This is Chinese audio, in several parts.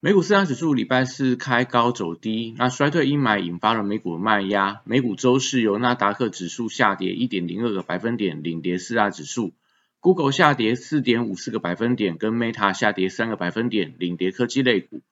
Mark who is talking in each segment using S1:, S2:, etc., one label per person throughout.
S1: 美股四大指数礼拜四开高走低，那衰退阴霾引发了美股的卖压。美股周四由纳达克指数下跌一点零二个百分点领跌四大指数，Google 下跌四点五四个百分点，跟 Meta 下跌三个百分点领跌科技类股。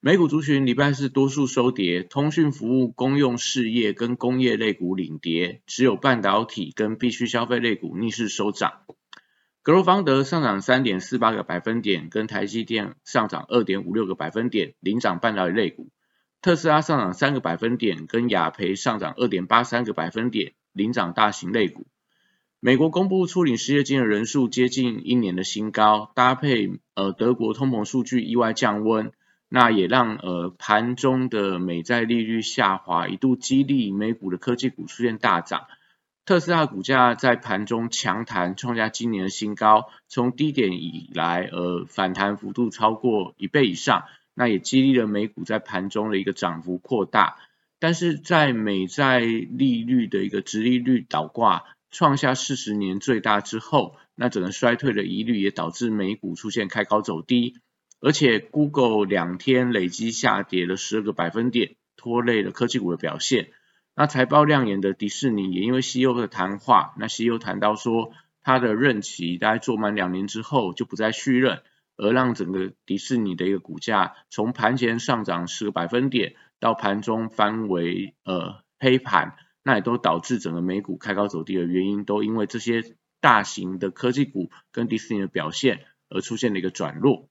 S1: 美股族群礼拜四多数收跌，通讯服务、公用事业跟工业类股领跌，只有半导体跟必需消费类股逆势收涨。格罗方德上涨三点四八个百分点，跟台积电上涨二点五六个百分点，领涨半导体类股。特斯拉上涨三个百分点，跟雅培上涨二点八三个百分点，领涨大型类股。美国公布初领失业金的人数接近一年的新高，搭配呃德国通膨数据意外降温，那也让呃盘中的美债利率下滑，一度激励美股的科技股出现大涨。特斯拉股价在盘中强弹，创下今年的新高，从低点以来，呃，反弹幅度超过一倍以上，那也激励了美股在盘中的一个涨幅扩大。但是在美债利率的一个直利率倒挂，创下四十年最大之后，那整个衰退的疑虑也导致美股出现开高走低，而且 Google 两天累积下跌了十二个百分点，拖累了科技股的表现。那财报亮眼的迪士尼也因为 CEO 的谈话，那 CEO 谈到说他的任期大概做满两年之后就不再续任，而让整个迪士尼的一个股价从盘前上涨十个百分点到盘中翻为呃黑盘，那也都导致整个美股开高走低的原因，都因为这些大型的科技股跟迪士尼的表现而出现了一个转弱。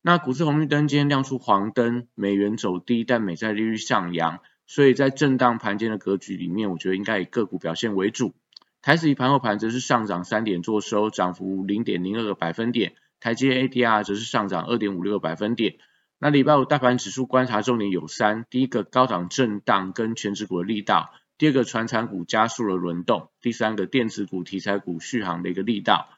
S1: 那股市红绿灯今天亮出黄灯，美元走低，但美债利率上扬。所以在震荡盘间的格局里面，我觉得应该以个股表现为主。台指以盘后盘则是上涨三点做收，涨幅零点零二个百分点。台积 ADR 则是上涨二点五六个百分点。那礼拜五大盘指数观察重点有三：第一个高档震荡跟全指股的力道；第二个传产股加速了轮动；第三个电子股、题材股续航的一个力道。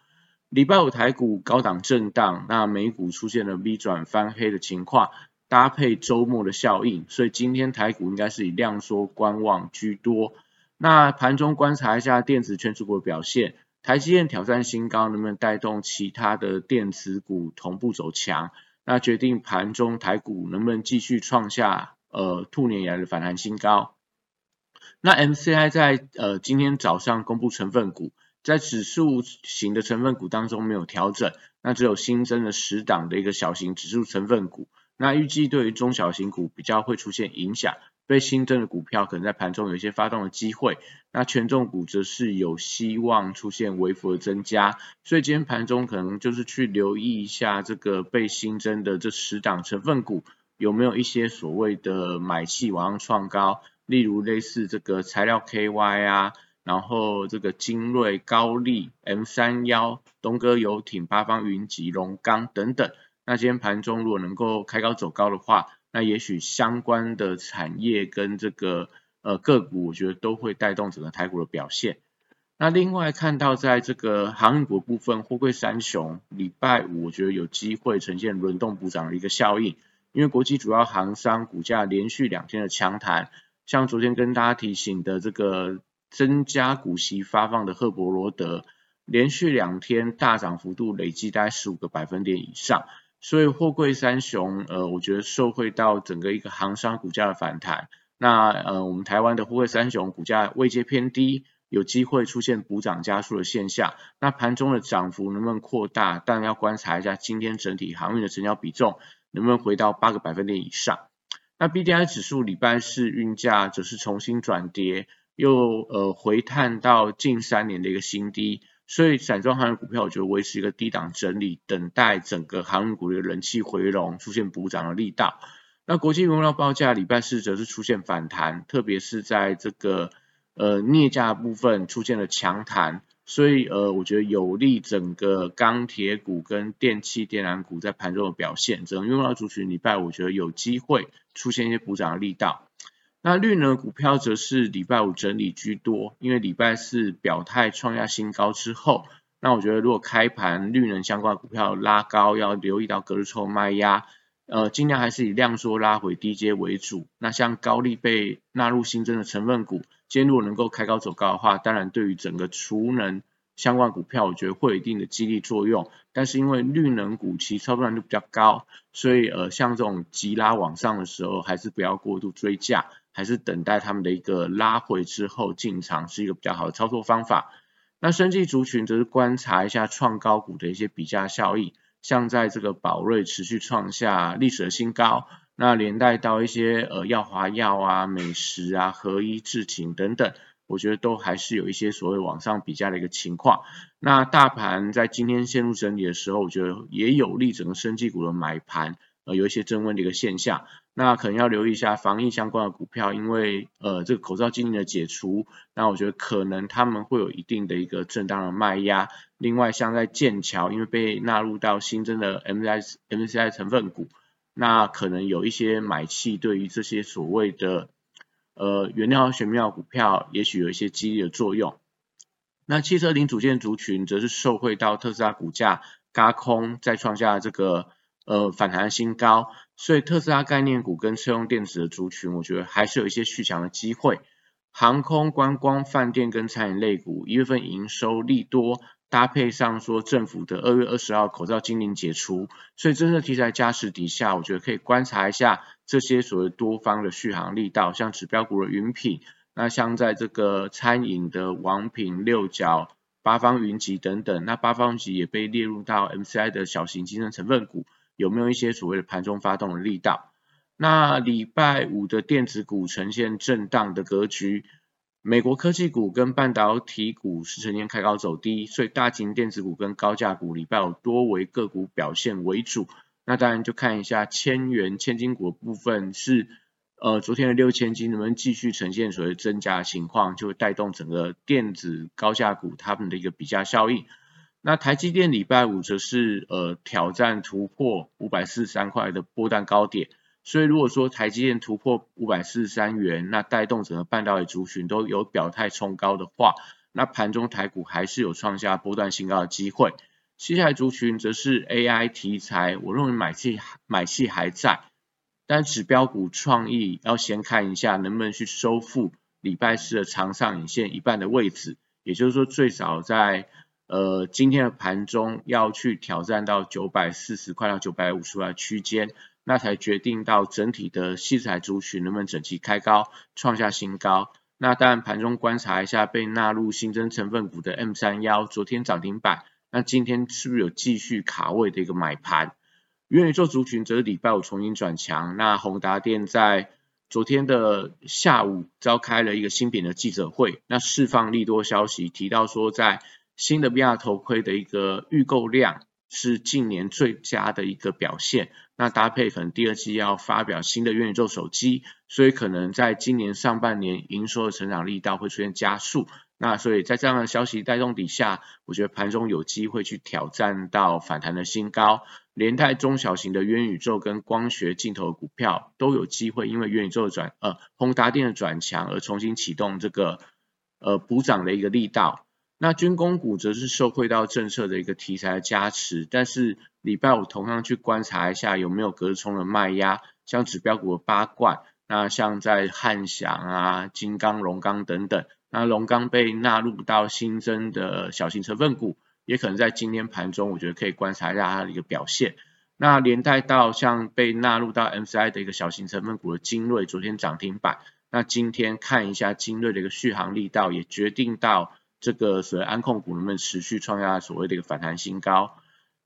S1: 礼拜五台股高档震荡，那美股出现了 V 转翻黑的情况。搭配周末的效应，所以今天台股应该是以量缩观望居多。那盘中观察一下电子全指股的表现，台积电挑战新高，能不能带动其他的电子股同步走强？那决定盘中台股能不能继续创下呃兔年以来的反弹新高？那 MCI 在呃今天早上公布成分股，在指数型的成分股当中没有调整，那只有新增了十档的一个小型指数成分股。那预计对于中小型股比较会出现影响，被新增的股票可能在盘中有一些发动的机会，那权重股则是有希望出现微幅的增加，所以今天盘中可能就是去留意一下这个被新增的这十档成分股有没有一些所谓的买气往上创高，例如类似这个材料 KY 啊，然后这个精锐、高丽、M 三幺、东哥游艇、八方云集、龙钢等等。那今天盘中如果能够开高走高的话，那也许相关的产业跟这个呃个股，我觉得都会带动整个台股的表现。那另外看到在这个航运股部分，货柜三雄礼拜五我觉得有机会呈现轮动补涨的一个效应，因为国际主要航商股价连续两天的强弹，像昨天跟大家提醒的这个增加股息发放的赫伯罗德，连续两天大涨幅度累计大概十五个百分点以上。所以货柜三雄，呃，我觉得受惠到整个一个航商股价的反弹，那呃，我们台湾的货柜三雄股价位阶偏低，有机会出现补涨加速的现象。那盘中的涨幅能不能扩大？但要观察一下今天整体航运的成交比重能不能回到八个百分点以上。那 B D I 指数礼拜四运价则是重新转跌，又呃回探到近三年的一个新低。所以散装航运股票，我觉得维持一个低档整理，等待整个航运股的人气回笼，出现补涨的力道。那国际原料报价礼拜四则是出现反弹，特别是在这个呃镍价部分出现了强弹，所以呃，我觉得有利整个钢铁股跟电气电缆股在盘中的表现。整个用到族群礼拜，我觉得有机会出现一些补涨的力道。那绿能股票则是礼拜五整理居多，因为礼拜四表态创下新高之后，那我觉得如果开盘绿能相关股票拉高，要留意到隔日抽卖压。呃，尽量还是以量缩拉回低阶为主。那像高利被纳入新增的成分股，今天如果能够开高走高的话，当然对于整个储能相关股票，我觉得会有一定的激励作用。但是因为绿能股其操作难度比较高，所以呃，像这种急拉往上的时候，还是不要过度追价，还是等待他们的一个拉回之后进场是一个比较好的操作方法。那生技族群则是观察一下创高股的一些比价效益。像在这个宝瑞持续创下历史的新高，那连带到一些呃药华药啊、美食啊、合一智勤等等，我觉得都还是有一些所谓往上比价的一个情况。那大盘在今天陷入整理的时候，我觉得也有利整个生技股的买盘。呃，有一些增温的一个现象，那可能要留意一下防疫相关的股票，因为呃这个口罩禁令的解除，那我觉得可能他们会有一定的一个震荡的卖压。另外，像在剑桥，因为被纳入到新增的 msmci 成分股，那可能有一些买气对于这些所谓的呃原料和玄妙股票，也许有一些激励的作用。那汽车零组件族群则是受惠到特斯拉股价嘎空，再创下这个。呃，反弹新高，所以特斯拉概念股跟车用电子的族群，我觉得还是有一些续强的机会。航空、观光、饭店跟餐饮类股，一月份营收利多，搭配上说政府的二月二十号口罩禁令解除，所以真正题材加持底下，我觉得可以观察一下这些所谓多方的续航力道，像指标股的云品，那像在这个餐饮的王品、六角、八方云集等等，那八方云集也被列入到 MCI 的小型精神成分股。有没有一些所谓的盘中发动的力道？那礼拜五的电子股呈现震荡的格局，美国科技股跟半导体股是呈现开高走低，所以大型电子股跟高价股礼拜五多为个股表现为主。那当然就看一下千元千金股的部分是，呃，昨天的六千金能不能继续呈现所谓增加的情况，就会带动整个电子高价股它们的一个比价效应。那台积电礼拜五则是呃挑战突破五百四十三块的波段高点，所以如果说台积电突破五百四十三元，那带动整个半导体族群都有表态冲高的话，那盘中台股还是有创下波段新高的机会。接下来族群则是 AI 题材，我认为买气买气还在，但指标股创意要先看一下能不能去收复礼拜四的长上影线一半的位置，也就是说最少在。呃，今天的盘中要去挑战到九百四十块到九百五十块区间，那才决定到整体的细材族群能不能整齐开高，创下新高。那当然盘中观察一下被纳入新增成分股的 M 三幺，昨天涨停板，那今天是不是有继续卡位的一个买盘？元宇宙族群则是礼拜五重新转强，那宏达电在昨天的下午召开了一个新品的记者会，那释放利多消息，提到说在新的 VR 头盔的一个预购量是近年最佳的一个表现，那搭配可能第二季要发表新的元宇宙手机，所以可能在今年上半年营收的成长力道会出现加速，那所以在这样的消息带动底下，我觉得盘中有机会去挑战到反弹的新高，连带中小型的元宇宙跟光学镜头股票都有机会，因为元宇宙的转呃宏达电的转强而重新启动这个呃补涨的一个力道。那军工股则是受惠到政策的一个题材的加持，但是礼拜五同样去观察一下有没有隔冲的卖压，像指标股的八冠，那像在汉翔啊、金刚、龙钢等等，那龙钢被纳入到新增的小型成分股，也可能在今天盘中，我觉得可以观察一下它的一个表现。那连带到像被纳入到 M C I 的一个小型成分股的精锐，昨天涨停板，那今天看一下精锐的一个续航力道，也决定到。这个所谓安控股能不能持续创下所谓的一个反弹新高？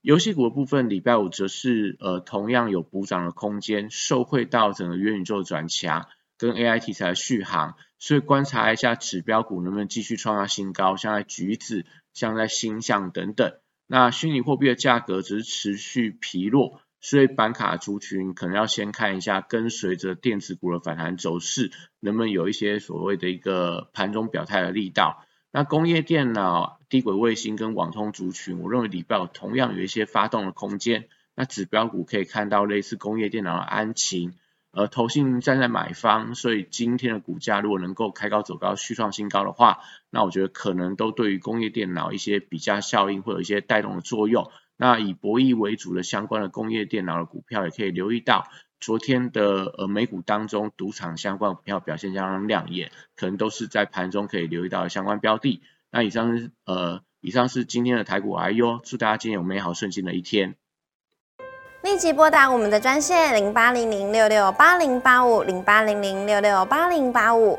S1: 游戏股的部分，礼拜五则是呃同样有补涨的空间，受惠到整个元宇宙转强跟 AI 题材的续航，所以观察一下指标股能不能继续创下新高，像在橘子、像在星象等等。那虚拟货币的价格只是持续疲弱，所以板卡族群可能要先看一下，跟随着电子股的反弹走势，能不能有一些所谓的一个盘中表态的力道。那工业电脑、低轨卫星跟网通族群，我认为礼拜同样有一些发动的空间。那指标股可以看到类似工业电脑的安晴，而，投信站在买方，所以今天的股价如果能够开高走高、续创新高的话，那我觉得可能都对于工业电脑一些比价效应会有一些带动的作用。那以博弈为主的相关的工业电脑的股票，也可以留意到昨天的呃美股当中赌场相关股票表现相当亮眼，可能都是在盘中可以留意到相关标的。那以上是呃以上是今天的台股 I U，祝大家今天有美好顺心的一天。
S2: 立即拨打我们的专线零八零零六六八零八五零八零零六六八零八五。